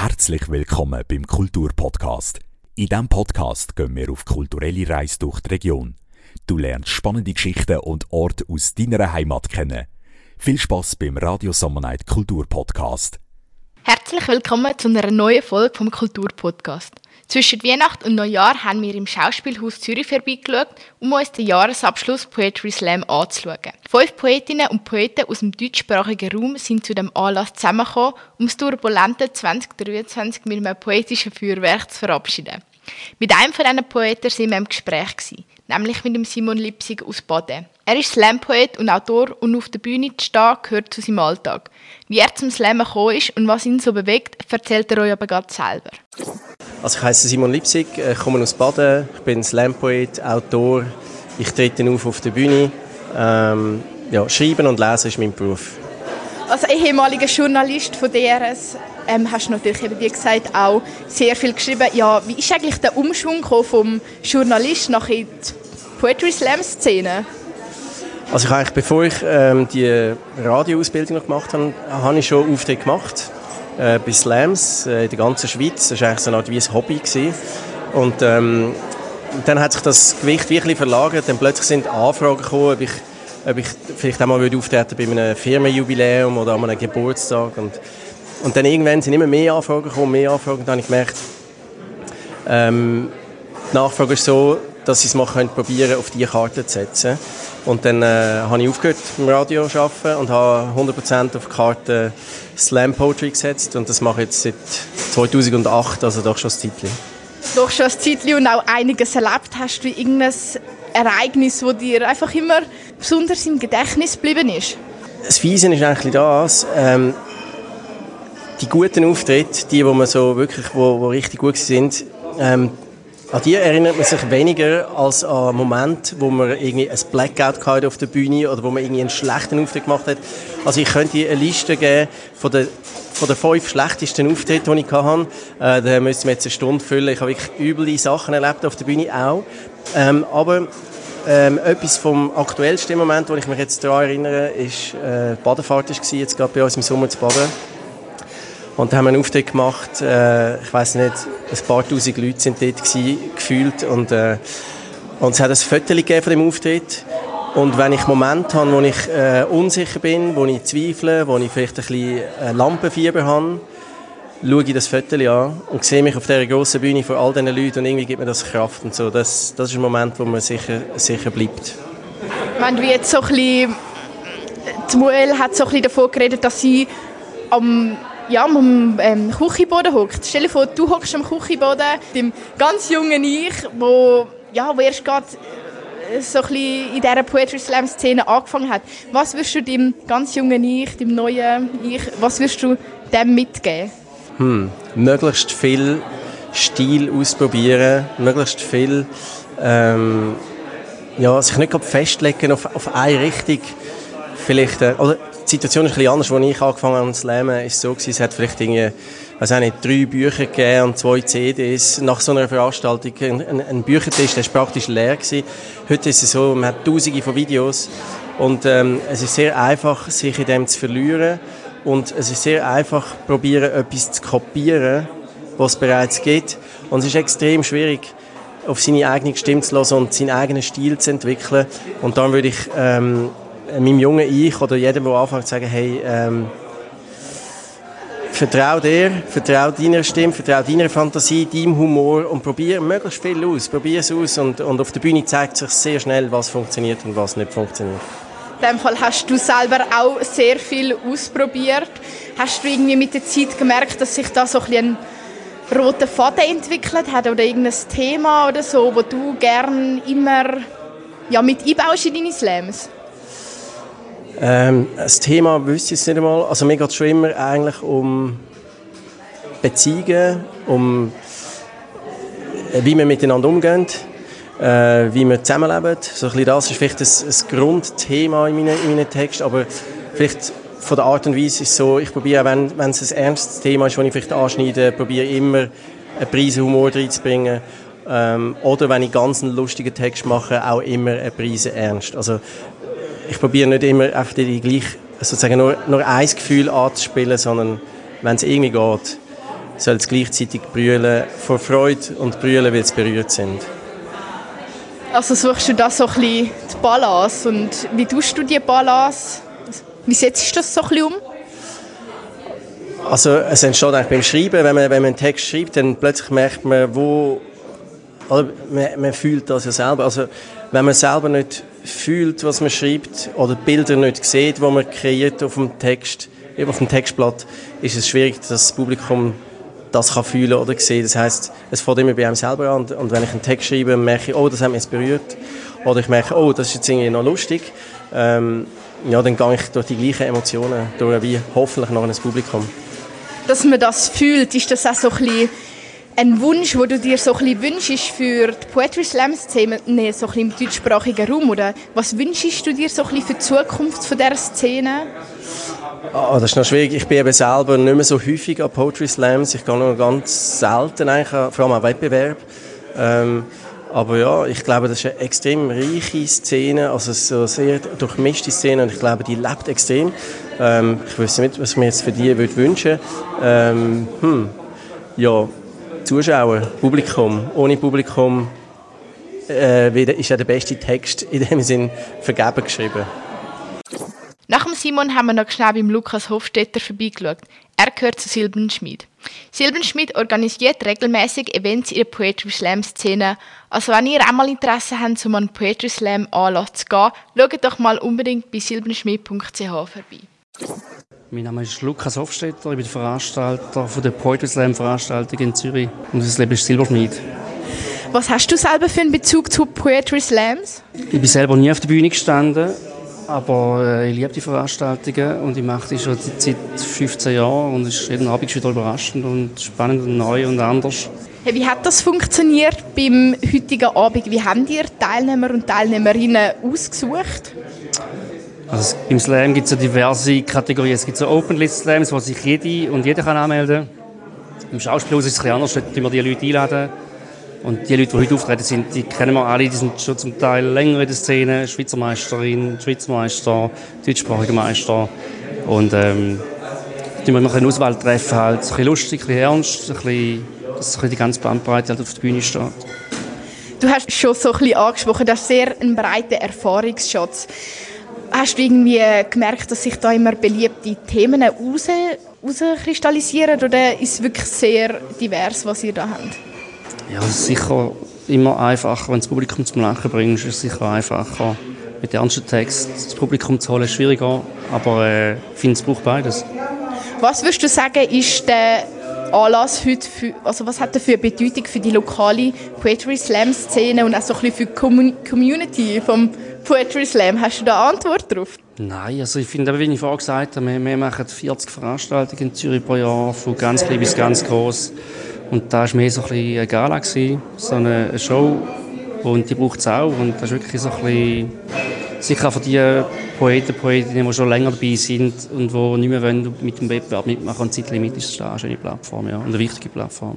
Herzlich willkommen beim Kulturpodcast. In diesem Podcast gehen wir auf kulturelle Reise durch die Region. Du lernst spannende Geschichten und Orte aus deiner Heimat kennen. Viel Spaß beim Radio Summer Night Kulturpodcast. Herzlich willkommen zu einer neuen Folge vom Kulturpodcast. Zwischen Weihnachten und Neujahr haben wir im Schauspielhaus Zürich vorbeigeschaut, um uns den Jahresabschluss Poetry Slam anzuschauen. Fünf Poetinnen und Poeten aus dem deutschsprachigen Raum sind zu dem Anlass zusammengekommen, um das turbulente 2023 mit einem poetischen Feuerwerk zu verabschieden. Mit einem von diesen Poeten waren wir im Gespräch, nämlich mit dem Simon Lipsig aus Baden. Er ist Slam-Poet und Autor und auf der Bühne zu stehen gehört zu seinem Alltag. Wie er zum Slam gekommen ist und was ihn so bewegt, erzählt er euch aber gerade selber. Also ich heiße Simon Lipsig, ich komme aus Baden, ich bin Slam-Poet, Autor, ich trete auf auf der Bühne. Ähm, ja, schreiben und lesen ist mein Beruf. Als ehemaliger Journalist von DRS ähm, hast du natürlich, eben, wie gesagt, auch sehr viel geschrieben. Ja, wie ist eigentlich der Umschwung vom Journalist nach in die Poetry Slam Szene? Also ich eigentlich, bevor ich ähm, die Radioausbildung noch gemacht habe, habe ich schon Auftritte gemacht äh, bei Slams äh, in der ganzen Schweiz. Das war eigentlich so eine Art wie ein Hobby gewesen. Und ähm, dann hat sich das Gewicht wirklich verlagert. Dann plötzlich sind Anfragen gekommen, ob ich, ob ich vielleicht einmal würde auftreten bei einem Firmenjubiläum oder an einem Geburtstag. Und, und dann irgendwann sind immer mehr Anfragen gekommen, mehr Anfragen. Und dann habe ich gemerkt, ähm, die Nachfrage ist so, dass ich es mal probieren auf diese Karte zu setzen. Und dann äh, habe ich aufgehört im Radio zu arbeiten und habe 100% auf die Karte Slam Poetry gesetzt. Und das mache ich jetzt seit 2008, also doch schon ein Zeitchen. Doch schon ein Zeitchen und auch einiges erlebt. Hast du irgendein Ereignis, das dir einfach immer besonders im Gedächtnis geblieben ist? Das Fiese ist eigentlich das, ähm, die guten Auftritte, die, wo man so wirklich, wo, wo richtig gut sind, ähm, an die erinnert man sich weniger als an Momente, wo man irgendwie ein Blackout hatte auf der Bühne oder wo man irgendwie einen schlechten Auftritt gemacht hat. Also ich könnte eine Liste geben von den, von den fünf schlechtesten Auftritten, die ich hatte. Äh, da müsste wir jetzt eine Stunde füllen. Ich habe wirklich üble Sachen erlebt auf der Bühne auch. Ähm, aber ähm, etwas vom aktuellsten Moment, wo ich mich jetzt daran erinnere, ist äh, die Badefahrt war jetzt gerade bei uns im Sommer zu baden. Und da haben wir einen Auftritt gemacht, äh, ich weiß nicht, ein paar tausend Leute sind dort gewesen, gefühlt und, äh, und es hat ein Foto gegeben von dem Auftritt. Und wenn ich Momente habe, wo ich äh, unsicher bin, wo ich zweifle, wo ich vielleicht ein bisschen äh, Lampenfieber habe, schaue ich das Foto an und sehe mich auf dieser grossen Bühne vor all diesen Leuten und irgendwie gibt mir das Kraft und so. Das, das ist ein Moment, wo man sicher, sicher bleibt. Wenn du jetzt so ein bisschen, die Muel hat so ein bisschen davon geredet, dass sie am ja, am ähm, Küchenboden hockt. Stell dir vor, du hockst am Küchenboden, dem ganz jungen Ich, wo, ja, wo erst gerade äh, so ein in dieser Poetry Slam Szene angefangen hat. Was wirst du dem ganz jungen Ich, dem neuen Ich, was wirst du dem mitgeben? Hm, möglichst viel Stil ausprobieren, möglichst viel ähm, ja, sich nicht festlegen auf, auf eine Richtung. Vielleicht, äh, oder die Situation ist ein bisschen anders. Als ich angefangen habe zu lernen, ist es so gewesen, es hat vielleicht irgendwie, weiß auch drei Bücher gegeben und zwei CDs. Nach so einer Veranstaltung, ein, ein Büchertisch, der ist praktisch leer gewesen. Heute ist es so, man hat tausende von Videos und ähm, es ist sehr einfach, sich in dem zu verlieren und es ist sehr einfach, probieren, etwas zu kopieren, was es bereits gibt. Und es ist extrem schwierig, auf seine eigene Stimme zu hören und seinen eigenen Stil zu entwickeln. Und dann würde ich ähm, äh, meinem jungen Ich oder jedem, der anfängt zu sagen, hey, ähm, vertrau dir, vertrau deiner Stimme, vertrau deiner Fantasie, deinem Humor und probier möglichst viel aus. Probier es aus und, und auf der Bühne zeigt sich sehr schnell, was funktioniert und was nicht funktioniert. In dem Fall hast du selber auch sehr viel ausprobiert. Hast du irgendwie mit der Zeit gemerkt, dass sich da so ein, ein roter Faden entwickelt hat oder irgendein Thema oder so, wo du gerne immer ja, mit einbaust in deine Slams? Ähm, das Thema wüsste ich jetzt nicht einmal. Also mir geht es schon immer eigentlich um Beziehungen, um äh, wie wir miteinander umgehen, äh, wie wir zusammenleben. So ein bisschen das ist vielleicht ein, ein Grundthema in meinen, in meinen Texten, aber vielleicht von der Art und Weise ist es so, ich probiere, wenn, wenn es ein ernstes Thema ist, das ich vielleicht anschneide, probiere immer einen Prise Humor reinzubringen. Ähm, oder wenn ich ganz einen lustigen Text mache, auch immer eine Prise ernst. Also ich probiere nicht immer einfach gleich, sozusagen nur, nur ein Gefühl anzuspielen, sondern wenn es irgendwie geht, sollen gleichzeitig brüllen vor Freude und brüllen, weil sie berührt sind. Also suchst du da so ein bisschen die Balance und wie tust du die Balance? Wie setzt du das so ein bisschen um? Also es entsteht eigentlich beim Schreiben, wenn man, wenn man einen Text schreibt, dann plötzlich merkt man, wo, oder man, man fühlt das ja selber. Also wenn man selber nicht fühlt, was man schreibt, oder Bilder nicht sieht, die man kreiert auf dem Text, auf dem Textblatt, ist es schwierig, dass das Publikum das kann fühlen oder sehen. Das heißt, es fängt immer bei einem selber an. Und wenn ich einen Text schreibe, merke ich, oh, das hat mich jetzt berührt. Oder ich merke, oh, das ist jetzt irgendwie noch lustig. Ähm, ja, dann gehe ich durch die gleichen Emotionen durch, wie hoffentlich noch ein Publikum. Dass man das fühlt, ist das auch so ein bisschen ein Wunsch, den du dir so ein wünschst für die Poetry Slam Szene, nee, so ein im deutschsprachigen Raum? Oder was wünschst du dir so ein für die Zukunft von dieser Szene? Oh, das ist noch schwierig. Ich bin eben selber nicht mehr so häufig an Poetry Slams. Ich gehe nur ganz selten, eigentlich, vor allem an Wettbewerb. Ähm, aber ja, ich glaube, das ist eine extrem reiche Szene, also so sehr durchmischte Szene und ich glaube, die lebt extrem. Ähm, ich wüsste nicht, was ich mir jetzt für die würde ähm, hm, Ja, Zuschauer, Publikum. Ohne Publikum äh, ist ja der beste Text in dem Sinn vergeben geschrieben. Nach dem Simon haben wir noch schnell beim Lukas Hofstetter vorbeigeschaut. Er gehört zu Silbenschmied. Silbenschmied organisiert regelmäßig Events in der Poetry Slam Szene. Also wenn ihr auch mal Interesse habt, um an Poetry Slam Anlass zu gehen, schaut doch mal unbedingt bei silbenschmied.ch vorbei. Mein Name ist Lukas Hofstetter, ich bin der Veranstalter von der Poetry Slam Veranstaltung in Zürich und das Leben ist Silberschmied. Was hast du selber für einen Bezug zu Poetry Slams? Ich bin selber nie auf der Bühne gestanden, aber äh, ich liebe die Veranstaltungen und ich mache die schon seit 15 Jahren und es ist jeden Abend wieder überraschend und spannend und neu und anders. Hey, wie hat das funktioniert beim heutigen Abend? Wie haben dir Teilnehmer und Teilnehmerinnen ausgesucht? Also Im Slam gibt es ja diverse Kategorien. Es gibt so Open-List Slams, wo sich jede und jeder kann anmelden kann. Im Schauspielhaus ist es ein bisschen anders, dort wir die Leute einladen. Und die Leute, die heute auftreten sind, die kennen wir alle, die sind schon zum Teil länger in der Szene. Schweizer Meisterin, Schweizer Meister, deutschsprachiger Meister. Und ähm, da wir eine Auswahl treffen, halt ein bisschen lustig, ein bisschen ernst, ein bisschen, dass ein die ganze Bandbreite halt auf der Bühne steht. Du hast schon so ein bisschen angesprochen, das ist sehr ein breiter Erfahrungsschatz. Hast du irgendwie gemerkt, dass sich da immer beliebte Themen raus, rauskristallisieren oder ist es wirklich sehr divers, was ihr da habt? Ja, es ist sicher immer einfacher, wenn du das Publikum zum Lachen bringst, ist es sicher einfacher. Mit ernsten Text das Publikum zu holen ist schwieriger, aber äh, ich finde, es braucht beides. Was würdest du sagen, ist der Anlass heute für, also was hat er für eine Bedeutung für die lokale Poetry Slam Szene und auch so ein bisschen für die Community vom Poetry Slam? Hast du da Antwort drauf? Nein, also ich finde, wie ich vorhin gesagt habe, wir, wir machen 40 Veranstaltungen in Zürich pro Jahr, von ganz klein bis ganz groß. Und da war mehr so ein bisschen eine Gala, gewesen, so eine Show. Und die braucht es auch. Und das ist wirklich so ein bisschen, sicher auch für die Poeten, Poetinnen, die schon länger dabei sind und die nicht mehr wollen mit dem Wettbewerb mitmachen und Zeitlimit ist da eine schöne Plattform, ja, und eine wichtige Plattform.